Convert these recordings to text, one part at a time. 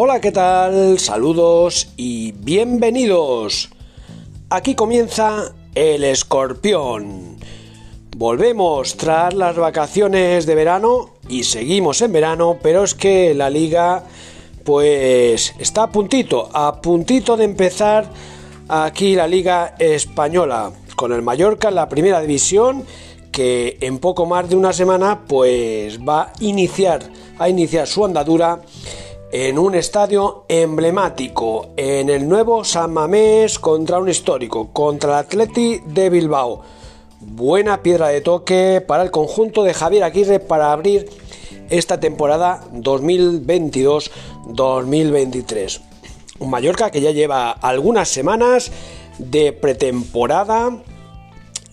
Hola, ¿qué tal? Saludos y bienvenidos. Aquí comienza el escorpión. Volvemos tras las vacaciones de verano y seguimos en verano, pero es que la liga pues está a puntito, a puntito de empezar aquí la liga española con el Mallorca en la primera división que en poco más de una semana pues va a iniciar a iniciar su andadura en un estadio emblemático, en el nuevo San Mamés contra un histórico, contra el Atleti de Bilbao. Buena piedra de toque para el conjunto de Javier Aguirre para abrir esta temporada 2022-2023. Un Mallorca que ya lleva algunas semanas de pretemporada,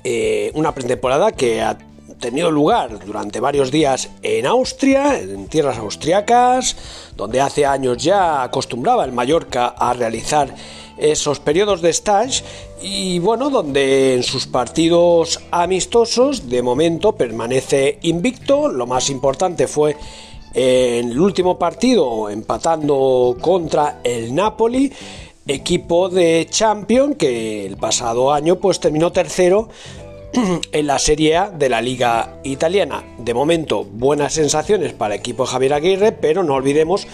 eh, una pretemporada que ha tenido lugar durante varios días en Austria, en tierras austriacas, donde hace años ya acostumbraba el Mallorca a realizar esos periodos de stage y bueno, donde en sus partidos amistosos de momento permanece invicto, lo más importante fue en el último partido empatando contra el Napoli equipo de Champions que el pasado año pues terminó tercero en la Serie A de la Liga Italiana. De momento, buenas sensaciones para el equipo de Javier Aguirre, pero no olvidemos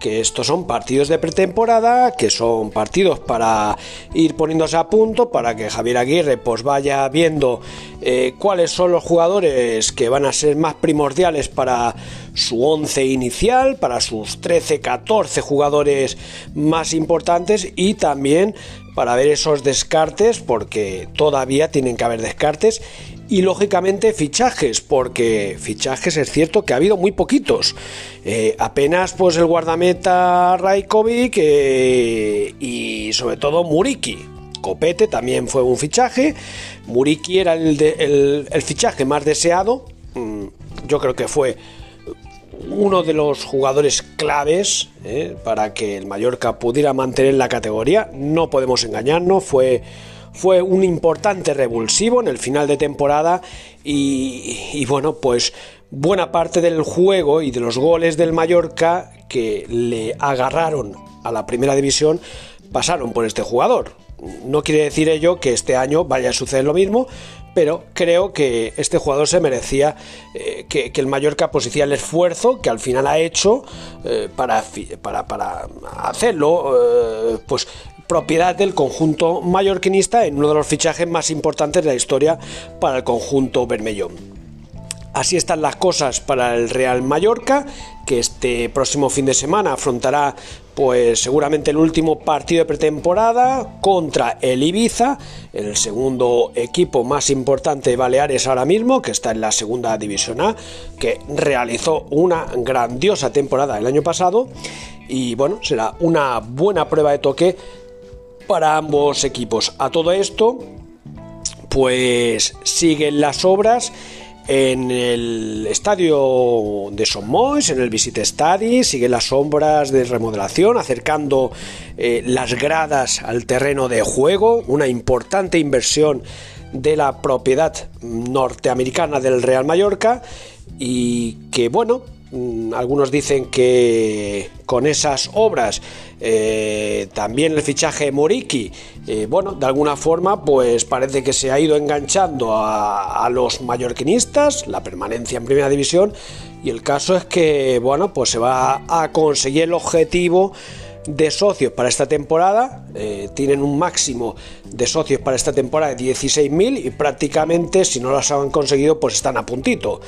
que estos son partidos de pretemporada, que son partidos para ir poniéndose a punto, para que Javier Aguirre pues vaya viendo eh, cuáles son los jugadores que van a ser más primordiales para su 11 inicial, para sus 13, 14 jugadores más importantes y también para ver esos descartes, porque todavía tienen que haber descartes y lógicamente fichajes, porque fichajes es cierto que ha habido muy poquitos. Eh, apenas pues el guardameta Raikovic eh, y sobre todo Muriki. Copete también fue un fichaje. Muriki era el, el, fichaje más deseado. Mm, yo creo que fue uno de los jugadores claves eh, para que el Mallorca pudiera mantener la categoría. No podemos engañarnos, fue fue un importante revulsivo en el final de temporada y, bueno, pues buena parte del juego y de los goles del Mallorca que le agarraron a la primera división pasaron por este jugador. No quiere decir ello que este año vaya a suceder lo mismo, pero creo que este jugador se merecía eh, que, el Mallorca pues el esfuerzo que al final ha hecho eh, para, para, hacerlo eh, pues propiedad del conjunto mallorquinista en uno de los fichajes más importantes de la historia para el conjunto bermellón. Así están las cosas para el Real Mallorca, que este próximo fin de semana afrontará pues seguramente el último partido de pretemporada contra el Ibiza, el segundo equipo más importante de Baleares ahora mismo, que está en la segunda división A, que realizó una grandiosa temporada el año pasado y bueno, será una buena prueba de toque para ambos equipos. A todo esto, pues siguen las obras en el estadio de Sommois, en el Visit Stadi, siguen las obras de remodelación, acercando eh, las gradas al terreno de juego, una importante inversión de la propiedad norteamericana del Real Mallorca y que bueno, algunos dicen que con esas obras eh, también el fichaje Moriki eh, bueno de alguna forma pues parece que se ha ido enganchando a, los mallorquinistas la permanencia en primera división y el caso es que bueno pues se va a conseguir el objetivo de socios para esta temporada. Eh, tienen un máximo de socios para esta temporada de 16.000 y prácticamente si no las han conseguido pues están a puntito.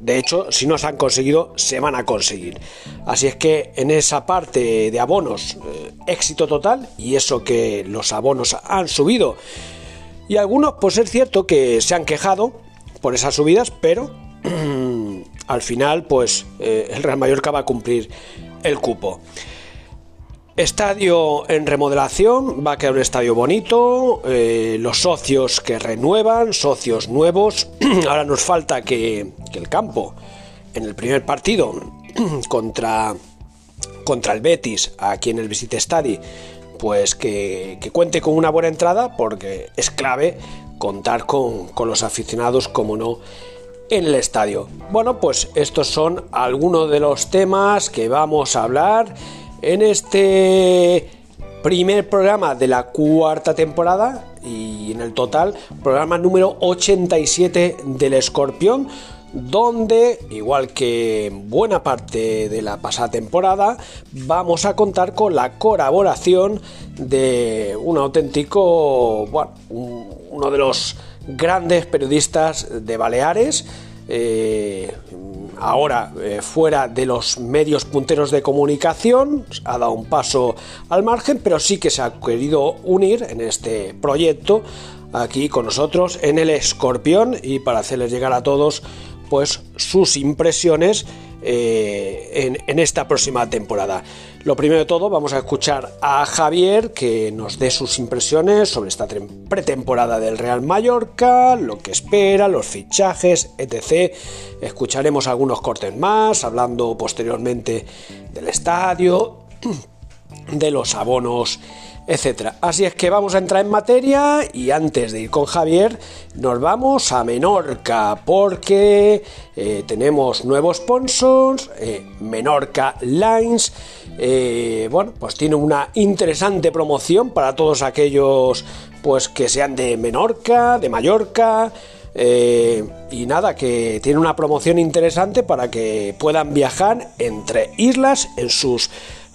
De hecho, si no se han conseguido, se van a conseguir. Así es que en esa parte de abonos, eh, éxito total, y eso que los abonos han subido. Y algunos, pues es cierto que se han quejado por esas subidas, pero al final, pues eh, el Real Mallorca va a cumplir el cupo. Estadio en remodelación, va a quedar un estadio bonito, eh, los socios que renuevan, socios nuevos. Ahora nos falta que, el campo, en el primer partido contra, contra el Betis, aquí en el Visit Stadi, pues que, cuente con una buena entrada, porque es clave contar con, con los aficionados, como no, en el estadio. Bueno, pues estos son algunos de los temas que vamos a hablar en este primer programa de la cuarta temporada y en el total programa número 87 del Escorpión donde, igual que buena parte de la pasada temporada, vamos a contar con la colaboración de un auténtico, bueno, uno de los grandes periodistas de Baleares, eh, ahora eh, fuera de los medios punteros de comunicación, ha dado un paso al margen, pero sí que se ha querido unir en este proyecto aquí con nosotros en el Escorpión y para hacerles llegar a todos pues sus impresiones eh, en, esta próxima temporada. Lo primero de todo, vamos a escuchar a Javier que nos dé sus impresiones sobre esta pretemporada del Real Mallorca, lo que espera, los fichajes, etc. Escucharemos algunos cortes más, hablando posteriormente del estadio, de los abonos etcétera. Así es que vamos a entrar en materia y antes de ir con Javier nos vamos a Menorca porque eh, tenemos nuevos sponsors, eh, Menorca Lines, eh, bueno, pues tiene una interesante promoción para todos aquellos pues que sean de Menorca, de Mallorca, y nada, que tiene una promoción interesante para que puedan viajar entre islas en sus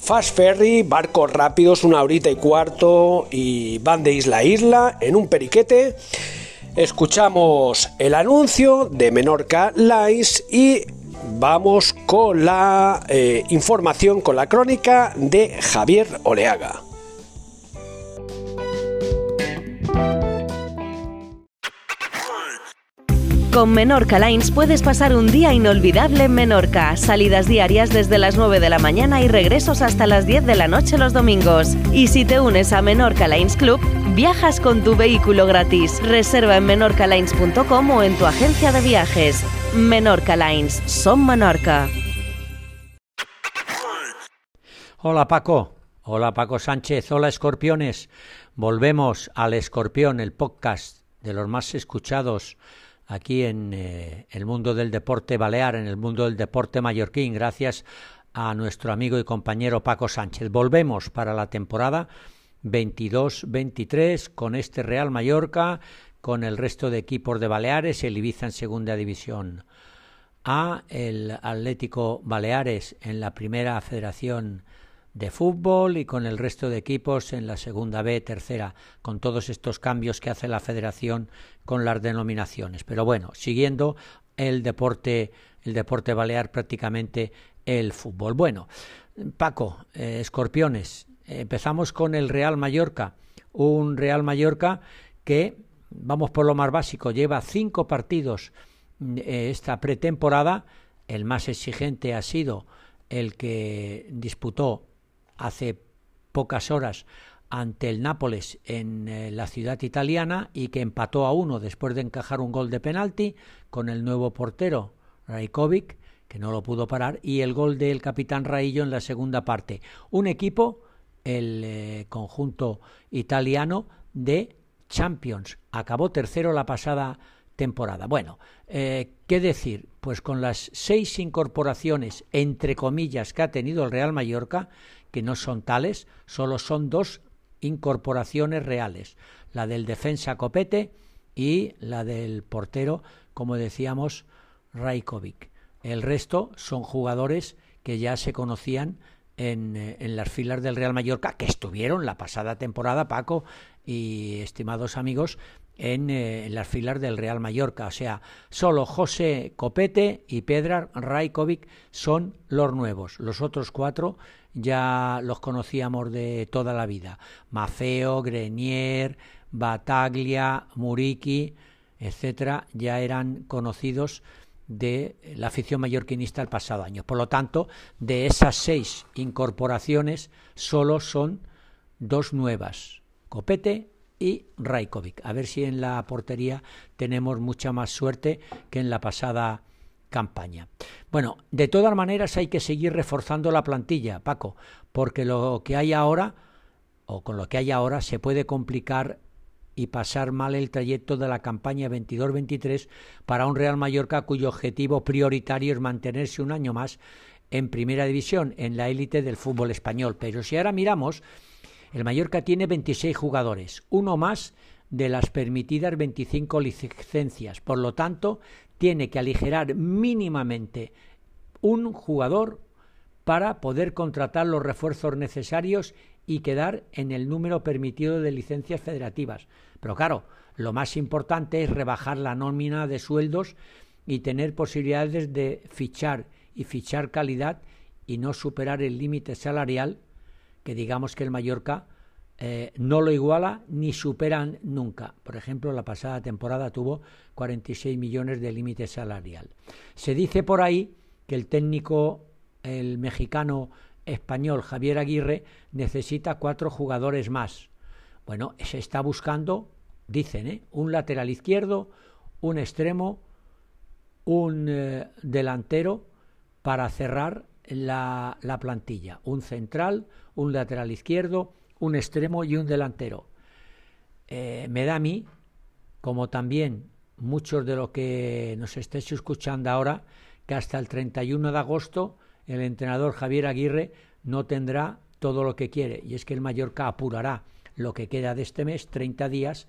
Fast Ferry, barcos rápidos, una horita y cuarto y van de isla a isla en un periquete. Escuchamos el anuncio de Menorca Lines y vamos con la eh, información, con la crónica de Javier Oleaga. Con Menorca Lines puedes pasar un día inolvidable en Menorca. Salidas diarias desde las 9 de la mañana y regresos hasta las 10 de la noche los domingos. Y si te unes a Menorca Lines Club, viajas con tu vehículo gratis. Reserva en menorcalines.com o en tu agencia de viajes. Menorca Lines, son Menorca. Hola Paco, hola Paco Sánchez, hola escorpiones. Volvemos al Escorpión, el podcast de los más escuchados aquí en eh, el mundo del deporte balear, en el mundo del deporte mallorquín, gracias a nuestro amigo y compañero Paco Sánchez. Volvemos para la temporada 22-23 con este Real Mallorca, con el resto de equipos de Baleares, el Ibiza en segunda división A, el Atlético Baleares en la primera federación de fútbol y con el resto de equipos en la segunda B, tercera, con todos estos cambios que hace la federación con las denominaciones. Pero bueno, siguiendo el deporte, el deporte balear prácticamente el fútbol. Bueno, Paco, eh, escorpiones, empezamos con el Real Mallorca, un Real Mallorca que, vamos por lo más básico, lleva cinco partidos eh, esta pretemporada, el más exigente ha sido el que disputó hace pocas horas ante el Nápoles en eh, la ciudad italiana y que empató a uno después de encajar un gol de penalti con el nuevo portero Rajkovic, que no lo pudo parar, y el gol del capitán Raillo en la segunda parte. Un equipo, el eh, conjunto italiano de Champions. Acabó tercero la pasada temporada. Bueno, eh, ¿qué decir? Pues con las seis incorporaciones, entre comillas, que ha tenido el Real Mallorca, que no son tales, solo son dos incorporaciones reales, la del defensa Copete y la del portero, como decíamos, Rajkovic. El resto son jugadores que ya se conocían en, eh, en, las filas del Real Mallorca, que estuvieron la pasada temporada, Paco y estimados amigos, en, eh, las filas del Real Mallorca. O sea, solo José Copete y Pedra Rajkovic son los nuevos. Los otros cuatro ya los conocíamos de toda la vida. Mafeo, Grenier, Bataglia, Muriqui, etcétera, ya eran conocidos de la afición mallorquinista el pasado año. Por lo tanto, de esas seis incorporaciones, solo son dos nuevas, Copete y Rajkovic. A ver si en la portería tenemos mucha más suerte que en la pasada campaña. Bueno, de todas maneras hay que seguir reforzando la plantilla, Paco, porque lo que hay ahora, o con lo que hay ahora, se puede complicar y pasar mal el trayecto de la campaña 22-23 para un Real Mallorca cuyo objetivo prioritario es mantenerse un año más en primera división, en la élite del fútbol español. Pero si ahora miramos, el Mallorca tiene 26 jugadores, uno más de las permitidas 25 licencias. Por lo tanto, tiene que aligerar mínimamente un jugador para poder contratar los refuerzos necesarios y quedar en el número permitido de licencias federativas. Pero claro, lo más importante es rebajar la nómina de sueldos y tener posibilidades de fichar y fichar calidad y no superar el límite salarial que digamos que el Mallorca eh, no lo iguala ni superan nunca. Por ejemplo, la pasada temporada tuvo 46 millones de límite salarial. Se dice por ahí que el técnico, el mexicano español Javier Aguirre, necesita cuatro jugadores más. Bueno, se está buscando, dicen, ¿eh? un lateral izquierdo, un extremo, un eh, delantero para cerrar la, plantilla. Un central, un lateral izquierdo, un extremo y un delantero. Eh, me da a mí, como también muchos de los que nos estéis escuchando ahora, que hasta el 31 de agosto el entrenador Javier Aguirre no tendrá todo lo que quiere. Y es que el Mallorca apurará lo que queda de este mes, 30 días,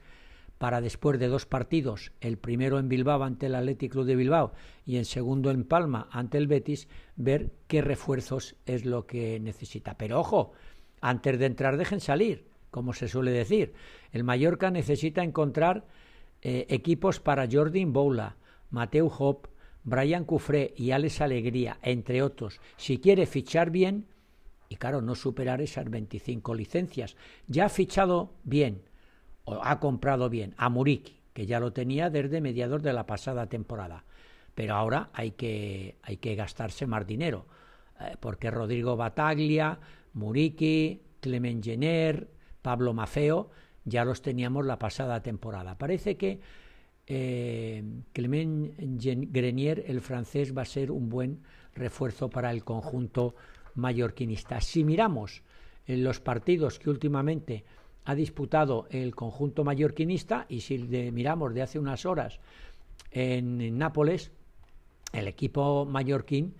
para después de dos partidos, el primero en Bilbao ante el Athletic Club de Bilbao y el segundo en Palma ante el Betis, ver qué refuerzos es lo que necesita. Pero ojo, antes de entrar dejen salir, como se suele decir. El Mallorca necesita encontrar eh, equipos para Jordi Boula, Mateu Hop, Brian Cufré y Alex Alegría, entre otros. Si quiere fichar bien, y claro, no superar esas 25 licencias. Ya ha fichado bien, o ha comprado bien, a Muriki, que ya lo tenía desde mediados de la pasada temporada. Pero ahora hay que, hay que gastarse más dinero, eh, porque Rodrigo Bataglia, Muriki, Clement Jenner, Pablo Mafeo, ya los teníamos la pasada temporada. Parece que eh, Clement Grenier, el francés, va a ser un buen refuerzo para el conjunto mallorquinista. Si miramos en los partidos que últimamente ha disputado el conjunto mallorquinista y si miramos de hace unas horas en, Nápoles, el equipo mallorquín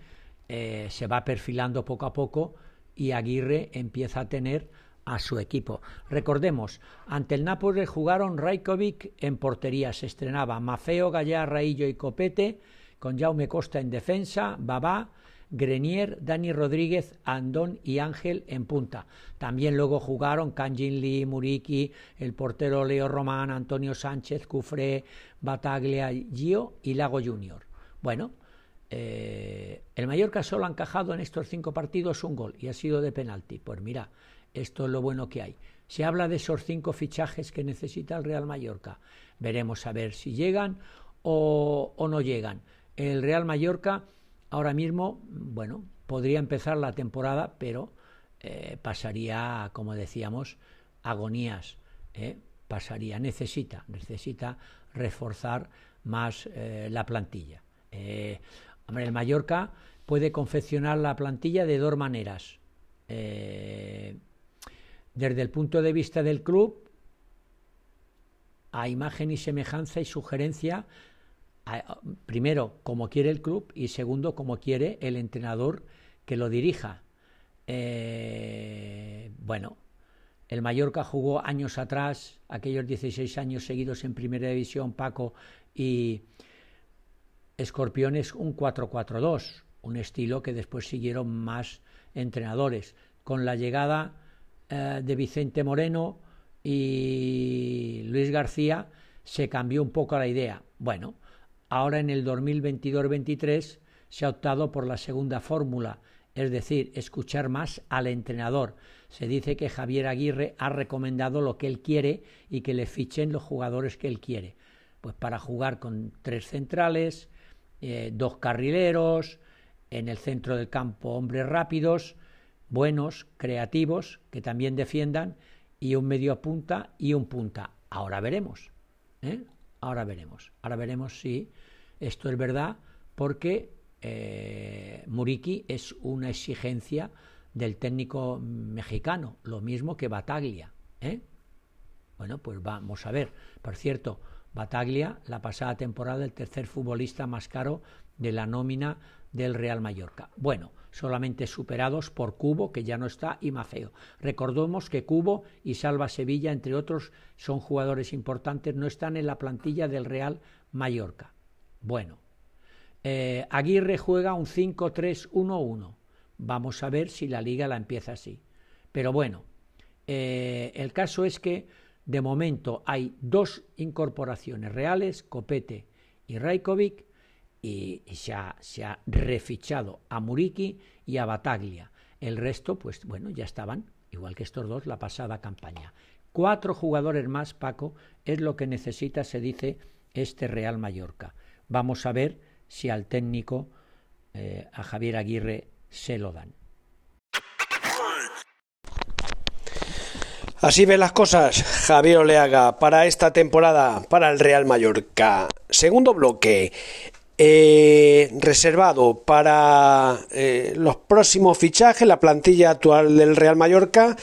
eh, se va perfilando poco a poco y Aguirre empieza a tener a su equipo. Recordemos, ante el Nápoles jugaron Rajkovic en portería, se estrenaba Mafeo, Gallá, Raillo y Copete, con Jaume Costa en defensa, Babá, Grenier, Dani Rodríguez, Andón y Ángel en punta. También luego jugaron Kanjin Lee, Muriki, el portero Leo Román, Antonio Sánchez, Cufré, Bataglia, Gio y Lago Junior. Bueno, eh, el Mallorca solo ha encajado en estos cinco partidos un gol y ha sido de penalti. Pues mira, esto es lo bueno que hay. Se habla de esos cinco fichajes que necesita el Real Mallorca. Veremos a ver si llegan o, o no llegan. El Real Mallorca Ahora mismo, bueno, podría empezar la temporada, pero eh, pasaría, como decíamos, agonías. ¿eh? Pasaría, necesita, necesita reforzar más eh, la plantilla. hombre, el Mallorca puede confeccionar la plantilla de dos maneras. desde el punto de vista del club, a imagen y semejanza y sugerencia primero, como quiere el club y segundo, como quiere el entrenador que lo dirija. Eh, bueno, el Mallorca jugó años atrás, aquellos 16 años seguidos en Primera División, Paco, y Escorpiones un 4-4-2, un estilo que después siguieron más entrenadores. Con la llegada eh, de Vicente Moreno y Luis García se cambió un poco la idea. Bueno, Ahora en el 2022-23 se ha optado por la segunda fórmula, es decir, escuchar más al entrenador. Se dice que Javier Aguirre ha recomendado lo que él quiere y que le fichen los jugadores que él quiere. Pues para jugar con tres centrales, eh, dos carrileros, en el centro del campo hombres rápidos, buenos, creativos, que también defiendan, y un medio punta y un punta. Ahora veremos. ¿eh? Ahora veremos. Ahora veremos si esto es verdad, porque eh, Muriki es una exigencia del técnico mexicano, lo mismo que Bataglia. ¿eh? Bueno, pues vamos a ver. Por cierto, Bataglia, la pasada temporada, el tercer futbolista más caro de la nómina del Real Mallorca. Bueno, solamente superados por Cubo, que ya no está, y Maceo. Recordemos que Cubo y Salva Sevilla, entre otros, son jugadores importantes, no están en la plantilla del Real Mallorca. Bueno, eh, Aguirre juega un 5-3-1-1. Vamos a ver si la liga la empieza así. Pero bueno, eh, el caso es que de momento hay dos incorporaciones reales, Copete y Rajkovic, y, ha, se, ha, refichado a Muriki y a Bataglia. El resto, pues bueno, ya estaban, igual que estos dos, la pasada campaña. Cuatro jugadores más, Paco, es lo que necesita, se dice, este Real Mallorca. Vamos a ver si al técnico, eh, a Javier Aguirre, se lo dan. Así ven las cosas, Javier Oleaga, para esta temporada, para el Real Mallorca. Segundo bloque, eh, reservado para eh, los próximos fichajes, la plantilla actual del Real Mallorca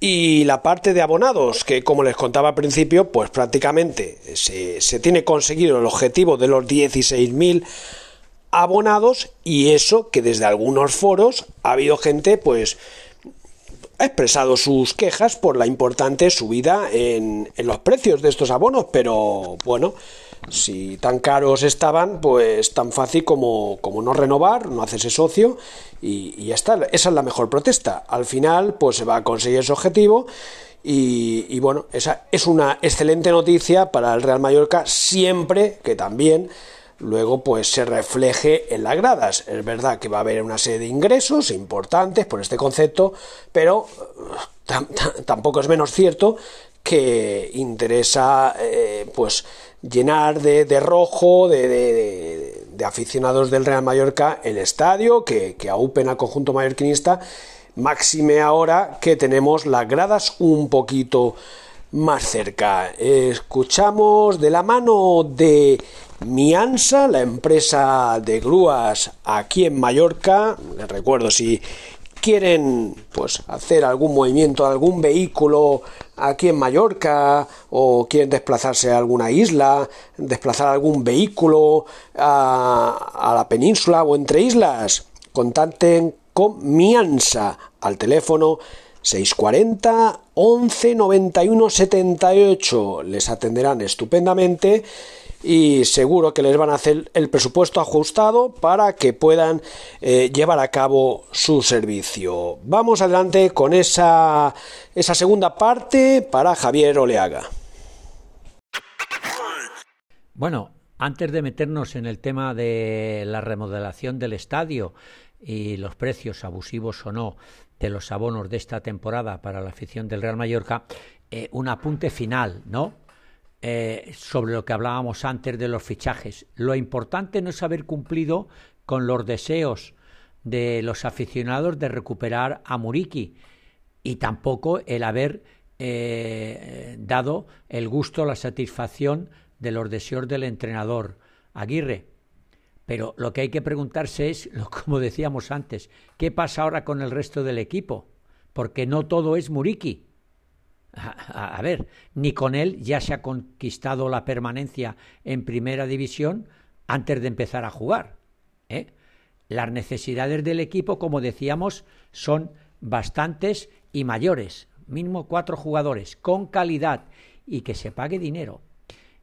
y la parte de abonados, que como les contaba al principio, pues prácticamente se, se tiene conseguido el objetivo de los 16.000 abonados y eso que desde algunos foros ha habido gente pues ha expresado sus quejas por la importante subida en, en los precios de estos abonos, pero bueno, si tan caros estaban, pues tan fácil como, como no renovar, no hacerse socio y, ya está. Esa es la mejor protesta. Al final, pues se va a conseguir ese objetivo y, y, bueno, esa es una excelente noticia para el Real Mallorca siempre que también luego pues se refleje en las gradas. Es verdad que va a haber una serie de ingresos importantes por este concepto, pero tampoco es menos cierto que interesa eh, pues llenar de, de rojo de, de, aficionados del Real Mallorca el estadio que, que aupen al conjunto mallorquinista máxime ahora que tenemos las gradas un poquito más cerca escuchamos de la mano de Miansa, la empresa de grúas aquí en Mallorca. Les recuerdo si quieren pues hacer algún movimiento, algún vehículo aquí en Mallorca o quieren desplazarse a alguna isla, desplazar algún vehículo a, la península o entre islas, contacten con Miansa al teléfono 640 11 91 78. Les atenderán estupendamente y seguro que les van a hacer el presupuesto ajustado para que puedan eh, llevar a cabo su servicio. Vamos adelante con esa, esa segunda parte para Javier Oleaga. Bueno, antes de meternos en el tema de la remodelación del estadio y los precios abusivos o no de los abonos de esta temporada para la afición del Real Mallorca, eh, un apunte final, ¿no? Eh, sobre lo que hablábamos antes de los fichajes. Lo importante no es haber cumplido con los deseos de los aficionados de recuperar a Muriki y tampoco el haber eh, dado el gusto, la satisfacción de los deseos del entrenador Aguirre. Pero lo que hay que preguntarse es, como decíamos antes, ¿qué pasa ahora con el resto del equipo? Porque no todo es Muriki. A, ver, ni con él ya se ha conquistado la permanencia en primera división antes de empezar a jugar. ¿eh? Las necesidades del equipo, como decíamos, son bastantes y mayores. Mínimo cuatro jugadores con calidad y que se pague dinero.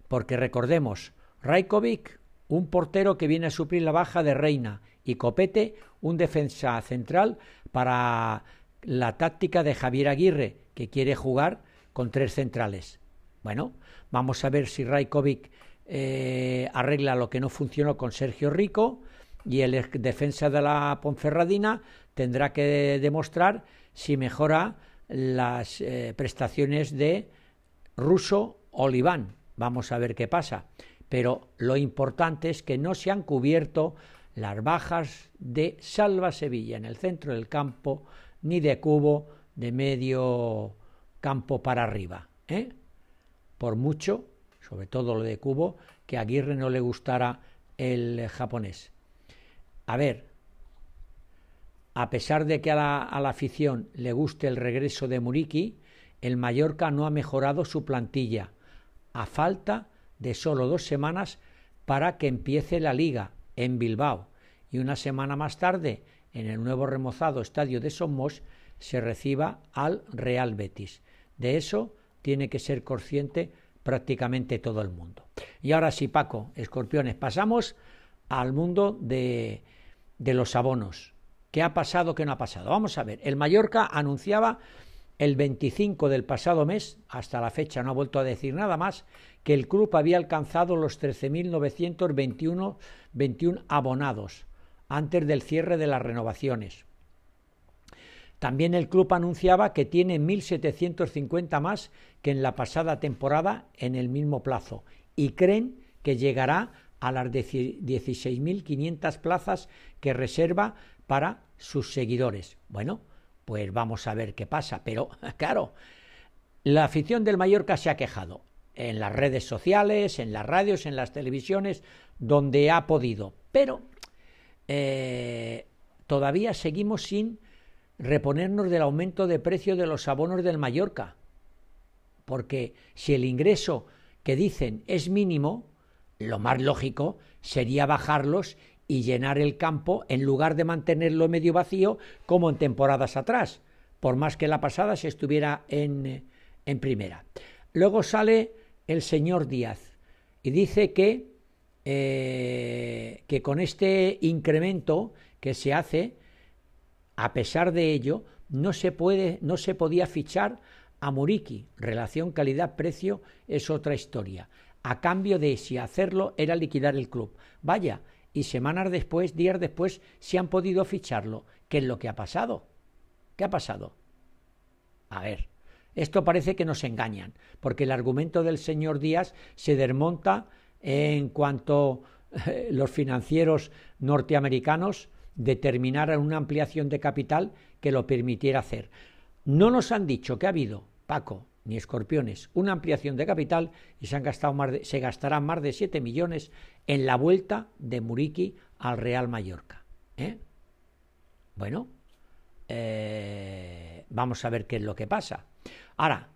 Porque recordemos, Rajkovic, un portero que viene a suplir la baja de Reina, y Copete, un defensa central para la táctica de Javier Aguirre, que quiere jugar con tres centrales. Bueno, vamos a ver si Rajkovic eh, arregla lo que no funcionó con Sergio Rico y el defensa de la Ponferradina tendrá que demostrar si mejora las eh, prestaciones de Russo Oliván. Vamos a ver qué pasa. Pero lo importante es que no se han cubierto las bajas de Salva Sevilla en el centro del campo ni de Cubo de medio campo para arriba. ¿eh? Por mucho, sobre todo lo de Cubo, que a Aguirre no le gustara el japonés. A ver, a pesar de que a la, a la afición le guste el regreso de Muriki, el Mallorca no ha mejorado su plantilla, a falta de solo dos semanas para que empiece la liga en Bilbao y una semana más tarde en el nuevo remozado estadio de Somos se reciba al Real Betis. De eso tiene que ser consciente prácticamente todo el mundo. Y ahora sí, Paco, escorpiones, pasamos al mundo de, de los abonos. ¿Qué ha pasado? ¿Qué no ha pasado? Vamos a ver. El Mallorca anunciaba el 25 del pasado mes, hasta la fecha no ha vuelto a decir nada más, que el club había alcanzado los 13.921 21 abonados antes del cierre de las renovaciones. También el club anunciaba que tiene 1.750 más que en la pasada temporada en el mismo plazo y creen que llegará a las 16.500 plazas que reserva para sus seguidores. Bueno, pues vamos a ver qué pasa. Pero, claro, la afición del Mallorca se ha quejado en las redes sociales, en las radios, en las televisiones, donde ha podido. Pero eh, todavía seguimos sin reponernos del aumento de precio de los abonos del Mallorca. Porque si el ingreso que dicen es mínimo, lo más lógico sería bajarlos y llenar el campo en lugar de mantenerlo medio vacío como en temporadas atrás, por más que la pasada se estuviera en, en primera. Luego sale el señor Díaz y dice que, eh, que con este incremento que se hace, a pesar de ello, no se, puede, no se podía fichar a Muriki. Relación calidad-precio es otra historia. A cambio de si hacerlo era liquidar el club. Vaya, y semanas después, días después, se han podido ficharlo. ¿Qué es lo que ha pasado? ¿Qué ha pasado? A ver, esto parece que nos engañan, porque el argumento del señor Díaz se desmonta en cuanto eh, los financieros norteamericanos determinaran una ampliación de capital que lo permitiera hacer. No nos han dicho que ha habido, Paco, ni escorpiones, una ampliación de capital y se, han gastado más se gastarán más de 7 millones en la vuelta de Muriqui al Real Mallorca. ¿eh? Bueno, eh, vamos a ver qué es lo que pasa. Ahora,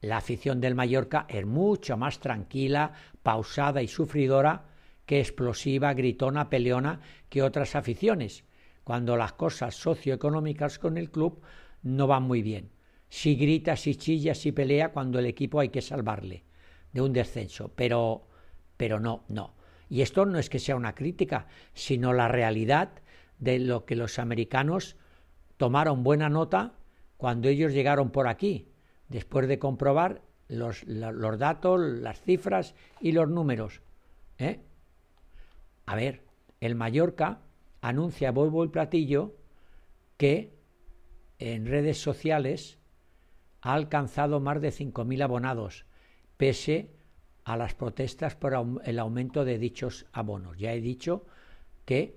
la afición del Mallorca es mucho más tranquila, pausada y sufridora que explosiva, gritona, peleona que otras aficiones, cuando las cosas socioeconómicas con el club no van muy bien. Si grita, si chilla, si pelea cuando el equipo hay que salvarle de un descenso, pero pero no, no. Y esto no es que sea una crítica, sino la realidad de lo que los americanos tomaron buena nota cuando ellos llegaron por aquí, después de comprobar los, los datos, las cifras y los números. ¿eh? A ver, el Mallorca anuncia Volvo y Platillo que en redes sociales ha alcanzado más de 5.000 abonados, pese a las protestas por el aumento de dichos abonos. Ya he dicho que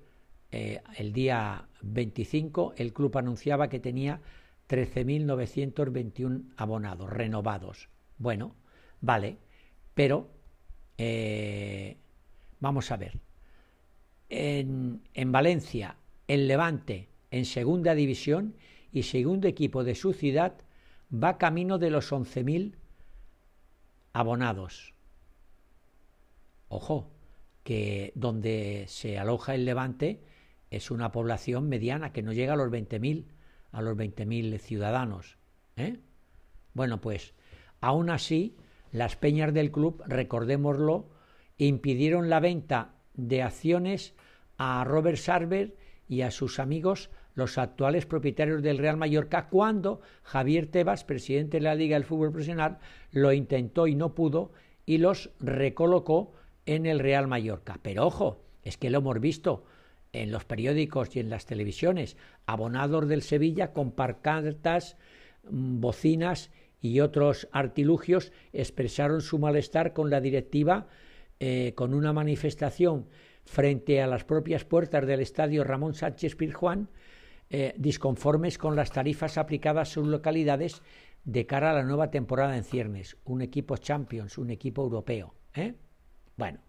eh, el día 25 el club anunciaba que tenía 13.921 abonados renovados. Bueno, vale, pero eh, vamos a ver en, en Valencia, el Levante en segunda división y segundo equipo de su ciudad va camino de los 11.000 abonados. Ojo, que donde se aloja el Levante es una población mediana que no llega a los 20.000 a los 20.000 ciudadanos. ¿eh? Bueno, pues aún así, las peñas del club, recordémoslo, impidieron la venta de acciones a Robert Sarver y a sus amigos, los actuales propietarios del Real Mallorca, cuando Javier Tebas, presidente de la Liga del Fútbol Profesional, lo intentó y no pudo y los recolocó en el Real Mallorca. Pero ojo, es que lo hemos visto en los periódicos y en las televisiones, abonados del Sevilla con parcantas, mm, bocinas y otros artilugios expresaron su malestar con la directiva eh, con una manifestación frente a las propias puertas del estadio Ramón Sánchez Pirjuán, eh, disconformes con las tarifas aplicadas a sus localidades de cara a la nueva temporada en ciernes, un equipo Champions, un equipo europeo. ¿eh? Bueno,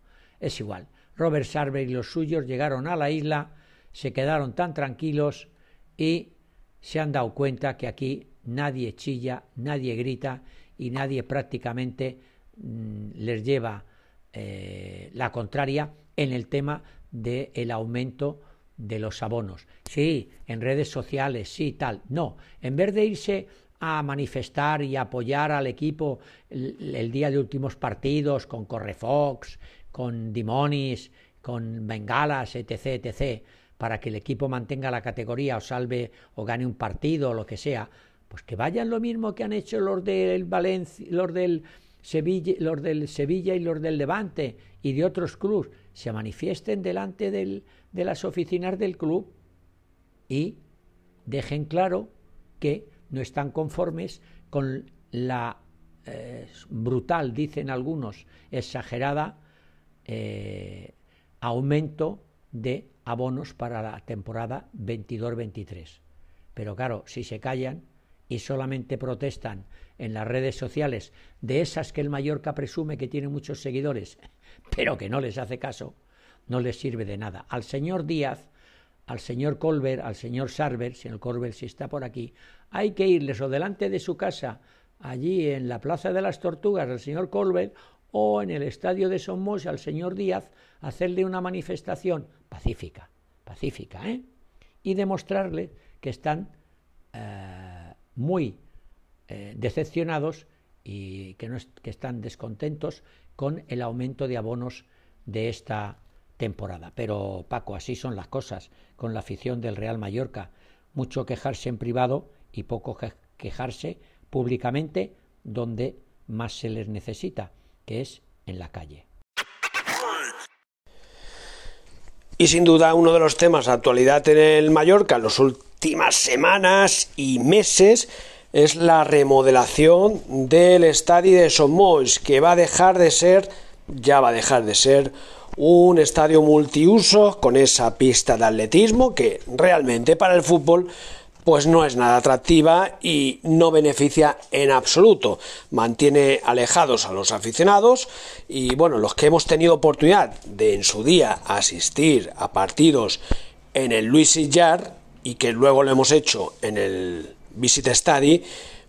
es igual. Robert Sarver y los suyos llegaron a la isla, se quedaron tan tranquilos y se han dado cuenta que aquí nadie chilla, nadie grita y nadie prácticamente mm, les lleva eh, la contraria en el tema del aumento de los abonos. Sí, en redes sociales, sí, tal. No, en vez de irse a manifestar y apoyar al equipo el, día de últimos partidos con Correfox, con Dimonis, con Bengalas, etc., etc., para que el equipo mantenga la categoría o salve o gane un partido o lo que sea, pues que vayan lo mismo que han hecho los del Valencia, los del Sevilla, los del Sevilla y los del Levante y de otros clubes, se manifiesten delante de las oficinas del club y dejen claro que no están conformes con la eh, brutal, dicen algunos, exagerada eh, aumento de abonos para la temporada 22-23. Pero claro, si se callan y solamente protestan en las redes sociales de esas que el Mallorca presume que tiene muchos seguidores, pero que no les hace caso, no les sirve de nada. Al señor Díaz, al señor Colbert, al señor Sarver, señor Colbert si está por aquí, hay que irles o delante de su casa, allí en la Plaza de las Tortugas, al señor Colbert, o en el estadio de Somos al señor Díaz, hacerle una manifestación pacífica, pacífica, ¿eh? y demostrarle que están eh, muy eh, decepcionados y que, no que están descontentos con el aumento de abonos de esta temporada. Pero Paco, así son las cosas con la afición del Real Mallorca. Mucho quejarse en privado y poco quejarse públicamente donde más se les necesita, que es en la calle. Y sin duda uno de los temas de actualidad en el Mallorca las últimas semanas y meses es la remodelación del estadio de Somois, que va a dejar de ser, ya va a dejar de ser un estadio multiuso con esa pista de atletismo que realmente para el fútbol pues no es nada atractiva y no beneficia en absoluto. Mantiene alejados a los aficionados y bueno, los que hemos tenido oportunidad de en su día asistir a partidos en el Luis Sillar y que luego lo hemos hecho en el Visit Study,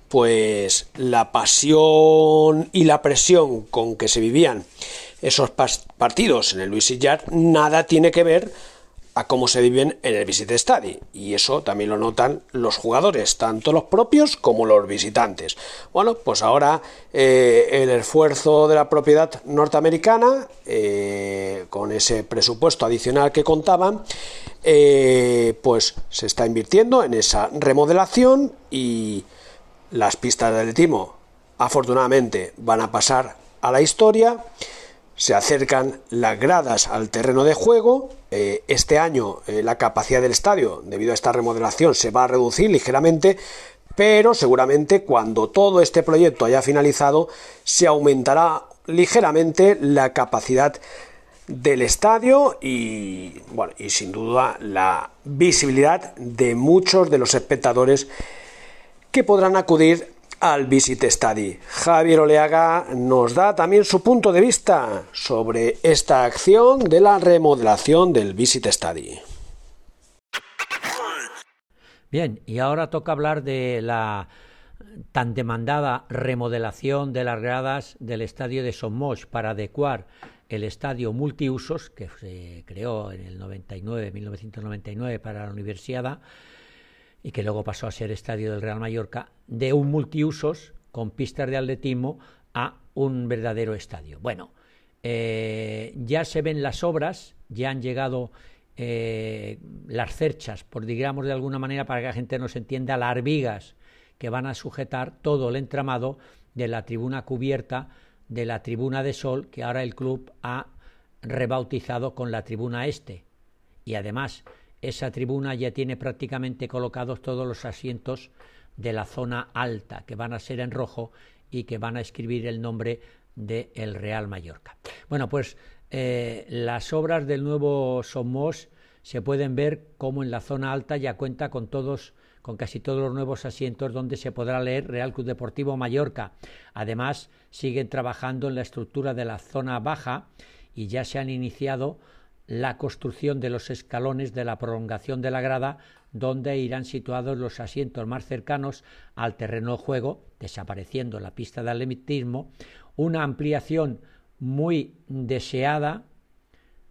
pues la pasión y la presión con que se vivían esos partidos en el Luis Sillar nada tiene que ver a cómo se viven en el Visit Study y eso también lo notan los jugadores, tanto los propios como los visitantes. Bueno, pues ahora eh, el esfuerzo de la propiedad norteamericana, eh, con ese presupuesto adicional que contaban, eh, pues se está invirtiendo en esa remodelación y las pistas de atletismo afortunadamente van a pasar a la historia se acercan las gradas al terreno de juego. Eh, este año eh, la capacidad del estadio, debido a esta remodelación, se va a reducir ligeramente, pero seguramente cuando todo este proyecto haya finalizado, se aumentará ligeramente la capacidad del estadio y, bueno, y sin duda la visibilidad de muchos de los espectadores que podrán acudir al Visit Study. Javier Oleaga nos da también su punto de vista sobre esta acción de la remodelación del Visit Study. Bien, y ahora toca hablar de la tan demandada remodelación de las gradas del estadio de Somos para adecuar el estadio multiusos que se creó en el 99, 1999 para la universidad y que luego pasó a ser estadio del Real Mallorca, de un multiusos con pistas de atletismo a un verdadero estadio. Bueno, eh, ya se ven las obras, ya han llegado eh, las cerchas, por digamos de alguna manera para que la gente nos entienda, las vigas que van a sujetar todo el entramado de la tribuna cubierta, de la tribuna de sol, que ahora el club ha rebautizado con la tribuna este. Y además esa tribuna ya tiene prácticamente colocados todos los asientos de la zona alta, que van a ser en rojo y que van a escribir el nombre de el Real Mallorca. Bueno, pues eh, las obras del nuevo Somos se pueden ver como en la zona alta ya cuenta con todos con casi todos los nuevos asientos donde se podrá leer Real Club Deportivo Mallorca. Además, siguen trabajando en la estructura de la zona baja y ya se han iniciado la construcción de los escalones de la prolongación de la grada, donde irán situados los asientos más cercanos al terreno de juego, desapareciendo la pista de atletismo, una ampliación muy deseada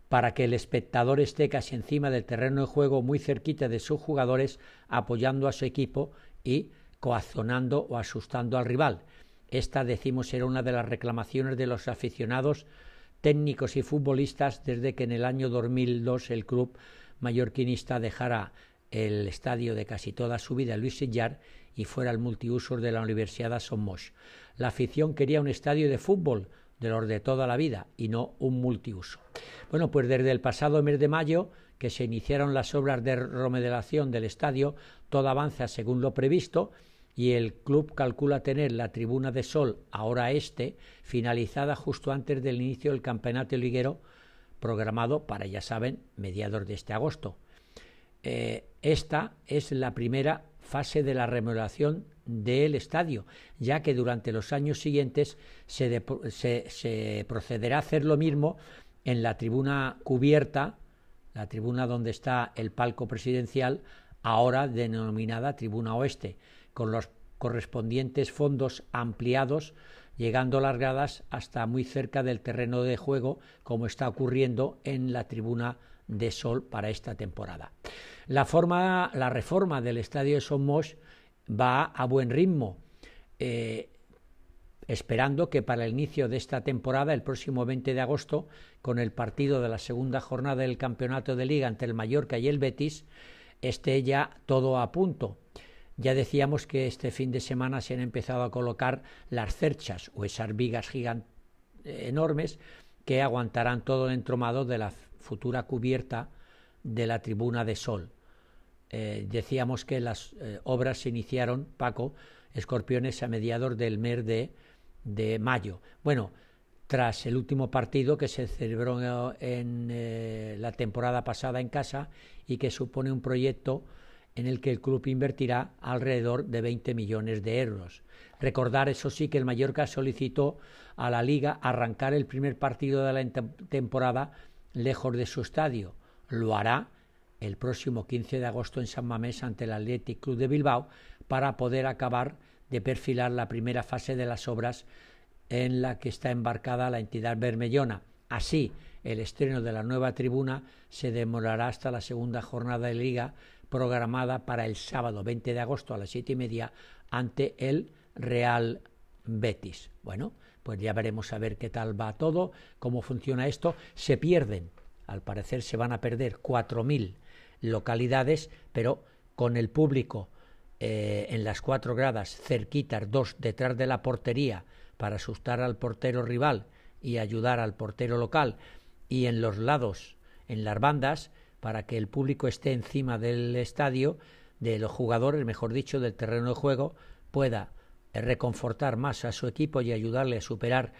para que el espectador esté casi encima del terreno de juego, muy cerquita de sus jugadores, apoyando a su equipo y coaccionando o asustando al rival. Esta, decimos, era una de las reclamaciones de los aficionados técnicos y futbolistas desde que en el año 2002 el club mallorquinista dejara el estadio de casi toda su vida Luis Sillar y fuera el multiusos de la Universidad de Somos. La afición quería un estadio de fútbol de los de toda la vida y no un multiuso. Bueno, pues desde el pasado mes de mayo que se iniciaron las obras de remodelación del estadio, todo avanza según lo previsto y el club calcula tener la tribuna de sol, ahora este, finalizada justo antes del inicio del campeonato liguero programado para, ya saben, mediados de este agosto. Eh, esta es la primera fase de la remodelación del estadio, ya que durante los años siguientes se, se, procederá a hacer lo mismo en la tribuna cubierta, la tribuna donde está el palco presidencial, ahora denominada Tribuna Oeste, con los correspondientes fondos ampliados, llegando las gradas hasta muy cerca del terreno de juego, como está ocurriendo en la tribuna de sol para esta temporada. La, forma, la reforma del estadio de Somos va a buen ritmo, eh, esperando que para el inicio de esta temporada, el próximo 20 de agosto, con el partido de la segunda jornada del campeonato de liga entre el Mallorca y el Betis, esté ya todo a punto. Ya decíamos que este fin de semana se han empezado a colocar las cerchas o esas vigas gigantes enormes que aguantarán todo el entromado de la futura cubierta de la tribuna de sol. Eh, decíamos que las eh, obras se iniciaron, Paco, escorpiones, a mediados del mes de, de mayo. Bueno, tras el último partido que se celebró en eh, la temporada pasada en casa y que supone un proyecto en el que el club invertirá alrededor de 20 millones de euros. Recordar, eso sí, que el Mallorca solicitó a la Liga arrancar el primer partido de la temporada lejos de su estadio. Lo hará el próximo 15 de agosto en San Mamés ante el Athletic Club de Bilbao para poder acabar de perfilar la primera fase de las obras en la que está embarcada la entidad bermellona. Así, el estreno de la nueva tribuna se demorará hasta la segunda jornada de liga programada para el sábado 20 de agosto a las siete y media ante el Real Betis. Bueno, pues ya veremos a ver qué tal va todo, cómo funciona esto. Se pierden, al parecer se van a perder 4.000 localidades, pero con el público eh, en las cuatro gradas, cerquitas, dos detrás de la portería, para asustar al portero rival y ayudar al portero local, y en los lados, en las bandas, para que el público esté encima del estadio, de los jugadores, mejor dicho, del terreno de juego, pueda reconfortar más a su equipo y ayudarle a superar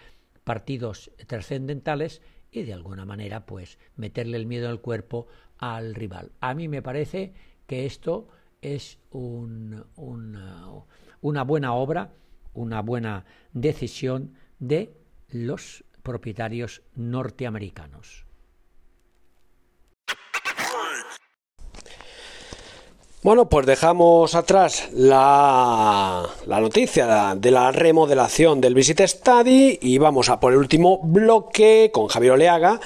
partidos trascendentales y de alguna manera pues meterle el miedo al cuerpo al rival. A mí me parece que esto es una, una buena obra, una buena decisión de los propietarios norteamericanos. Bueno, pues dejamos atrás la, noticia de la remodelación del Visit Study y vamos a por el último bloque con Javier Oleaga,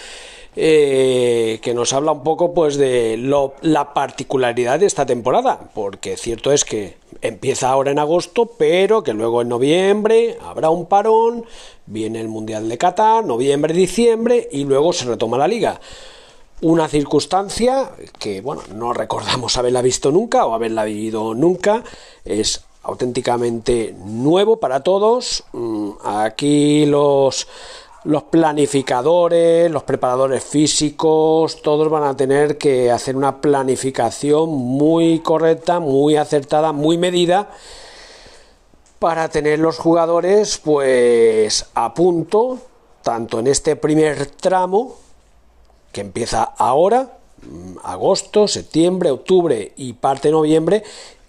eh, que nos habla un poco pues de la particularidad de esta temporada, porque cierto es que empieza ahora en agosto, pero que luego en noviembre habrá un parón, viene el Mundial de Qatar, noviembre, diciembre y luego se retoma la liga. Una circunstancia que, bueno, no recordamos haberla visto nunca o haberla vivido nunca. Es auténticamente nuevo para todos. Mm, aquí los, los planificadores, los preparadores físicos, todos van a tener que hacer una planificación muy correcta, muy acertada, muy medida para tener los jugadores pues a punto tanto en este primer tramo que empieza ahora, mm, agosto, septiembre, octubre y parte de noviembre,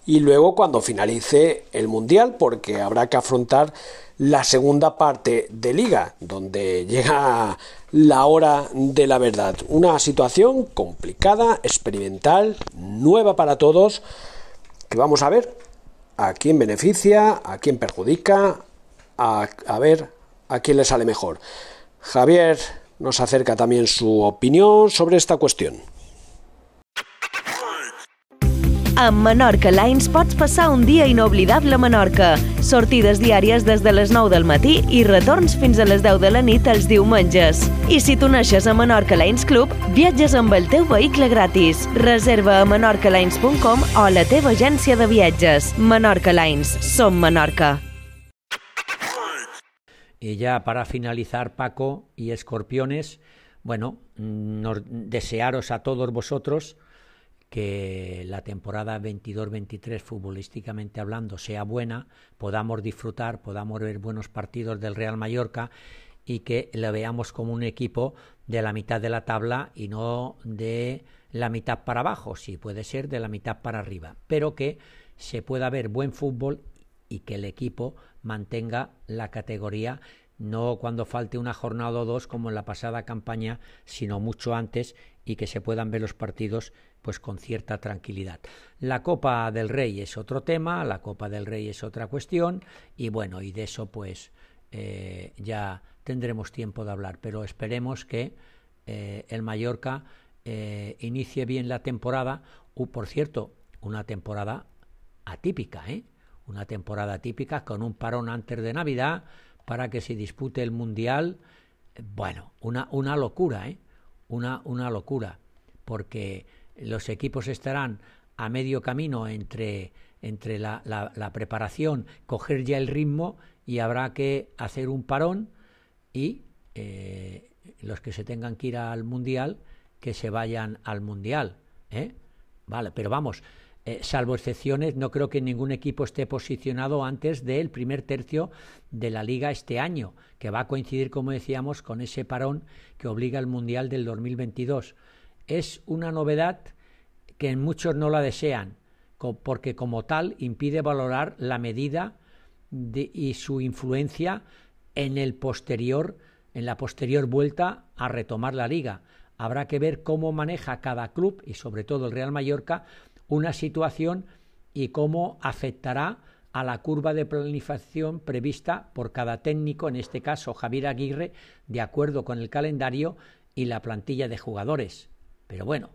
y luego cuando finalice el Mundial, porque habrá que afrontar la segunda parte de liga, donde llega la hora de la verdad. Una situación complicada, experimental, nueva para todos, que vamos a ver a quién beneficia, a quién perjudica, a, a ver a quién le sale mejor. Javier nos acerca también su opinión sobre esta cuestión. Amb Menorca Lines pots passar un dia inoblidable a Menorca. Sortides diàries des de les 9 del matí i retorns fins a les 10 de la nit els diumenges. I si t'uneixes a Menorca Lines Club, viatges amb el teu vehicle gratis. Reserva a menorcalines.com o a la teva agència de viatges. Menorca Lines. Som Menorca. Y ya para finalizar, Paco y Escorpiones, bueno, nos, desearos a todos vosotros que la temporada 22-23 futbolísticamente hablando sea buena, podamos disfrutar, podamos ver buenos partidos del Real Mallorca y que lo veamos como un equipo de la mitad de la tabla y no de la mitad para abajo, si puede ser de la mitad para arriba, pero que se pueda ver buen fútbol y que el equipo mantenga la categoría no cuando falte una jornada o dos como en la pasada campaña, sino mucho antes y que se puedan ver los partidos pues con cierta tranquilidad. La Copa del Rey es otro tema, la Copa del Rey es otra cuestión y bueno, y de eso pues eh, ya tendremos tiempo de hablar, pero esperemos que eh, el Mallorca eh, inicie bien la temporada, o por cierto, una temporada atípica, ¿eh? Una temporada típica con un parón antes de Navidad para que se dispute el Mundial. Bueno, una, una locura, ¿eh? Una, una locura, porque los equipos estarán a medio camino entre, entre la, la, la, preparación, coger ya el ritmo y habrá que hacer un parón y eh, los que se tengan que ir al mundial, que se vayan al mundial. ¿eh? Vale, pero vamos, eh, salvo excepciones, no creo que ningún equipo esté posicionado antes del primer tercio de la liga este año, que va a coincidir, como decíamos, con ese parón que obliga al mundial del 2022 es una novedad que muchos no la desean, porque como tal impide valorar la medida de, y su influencia en el posterior, en la posterior vuelta a retomar la liga. Habrá que ver cómo maneja cada club y sobre todo el Real Mallorca una situación y cómo afectará a la curva de planificación prevista por cada técnico, en este caso Javier Aguirre, de acuerdo con el calendario y la plantilla de jugadores. Pero bueno,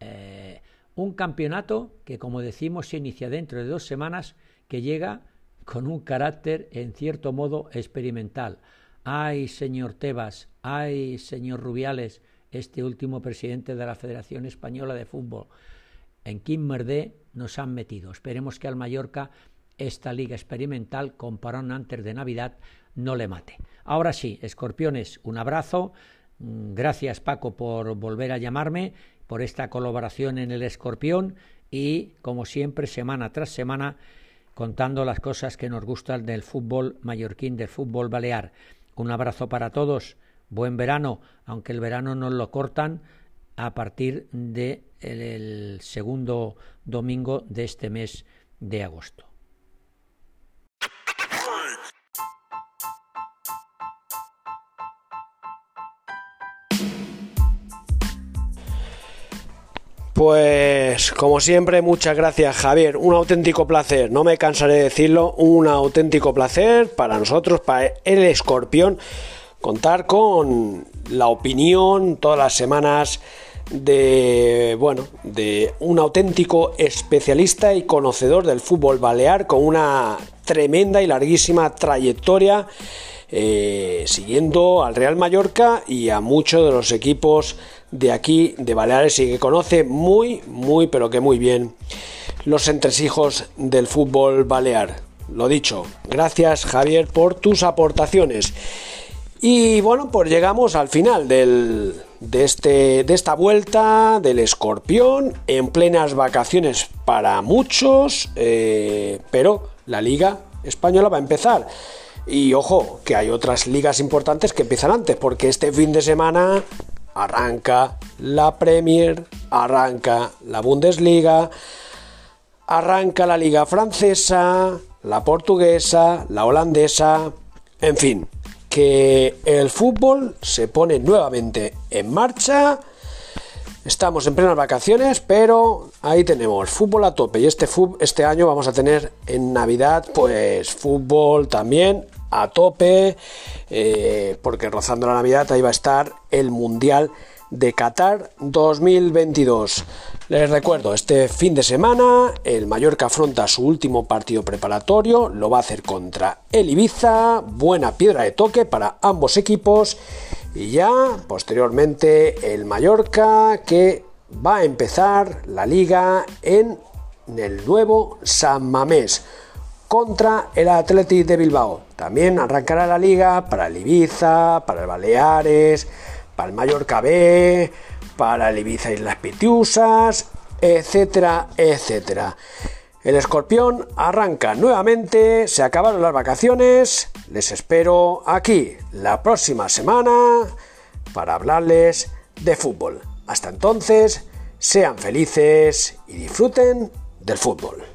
eh, un campeonato que, como decimos, se inicia dentro de dos semanas, que llega con un carácter, en cierto modo, experimental. Ay, señor Tebas, ay, señor Rubiales, este último presidente de la Federación Española de Fútbol. En Kim Merdé nos han metido. Esperemos que al Mallorca esta liga experimental, con parón antes de Navidad, no le mate. Ahora sí, escorpiones, un abrazo. Mm, gracias Paco por volver a llamarme, por esta colaboración en el Escorpión y como siempre semana tras semana contando las cosas que nos gustan del fútbol mallorquín, del fútbol balear. Un abrazo para todos, buen verano, aunque el verano nos lo cortan a partir de segundo domingo de este mes de agosto. Pues como siempre, muchas gracias Javier, un auténtico placer, no me cansaré de decirlo, un auténtico placer para nosotros, para el escorpión, contar con la opinión todas las semanas de bueno de un auténtico especialista y conocedor del fútbol balear con una tremenda y larguísima trayectoria eh, siguiendo al Real Mallorca y a muchos de los equipos de aquí, de Baleares, y que conoce muy, muy, pero que muy bien los entresijos del fútbol balear. Lo dicho, gracias Javier por tus aportaciones. Y bueno, pues llegamos al final del, de, este, de esta vuelta del escorpión, en plenas vacaciones para muchos, eh, pero la liga española va a empezar. Y ojo, que hay otras ligas importantes que empiezan antes, porque este fin de semana arranca la Premier, arranca la Bundesliga, arranca la Liga Francesa, la Portuguesa, la Holandesa, En fin, que el fútbol se pone nuevamente en marcha. Estamos en plenas vacaciones, pero ahí tenemos fútbol a tope. Y este, este año vamos a tener en Navidad, pues fútbol también a tope, eh, porque rozando la Navidad ahí va a estar el Mundial de Qatar 2022. Les recuerdo, este fin de semana el Mallorca afronta su último partido preparatorio, lo va a hacer contra el Ibiza, buena piedra de toque para ambos equipos y ya posteriormente el Mallorca que va a empezar la liga en el nuevo San Mamés contra el Athletic de Bilbao. También arrancará la liga para el Ibiza, para el Baleares, para el Mallorca B, para el Ibiza Islas Pitiusas, etcétera, etcétera. El escorpión arranca nuevamente, se acabaron las vacaciones, les espero aquí la próxima semana para hablarles de fútbol. Hasta entonces, sean felices y disfruten del fútbol.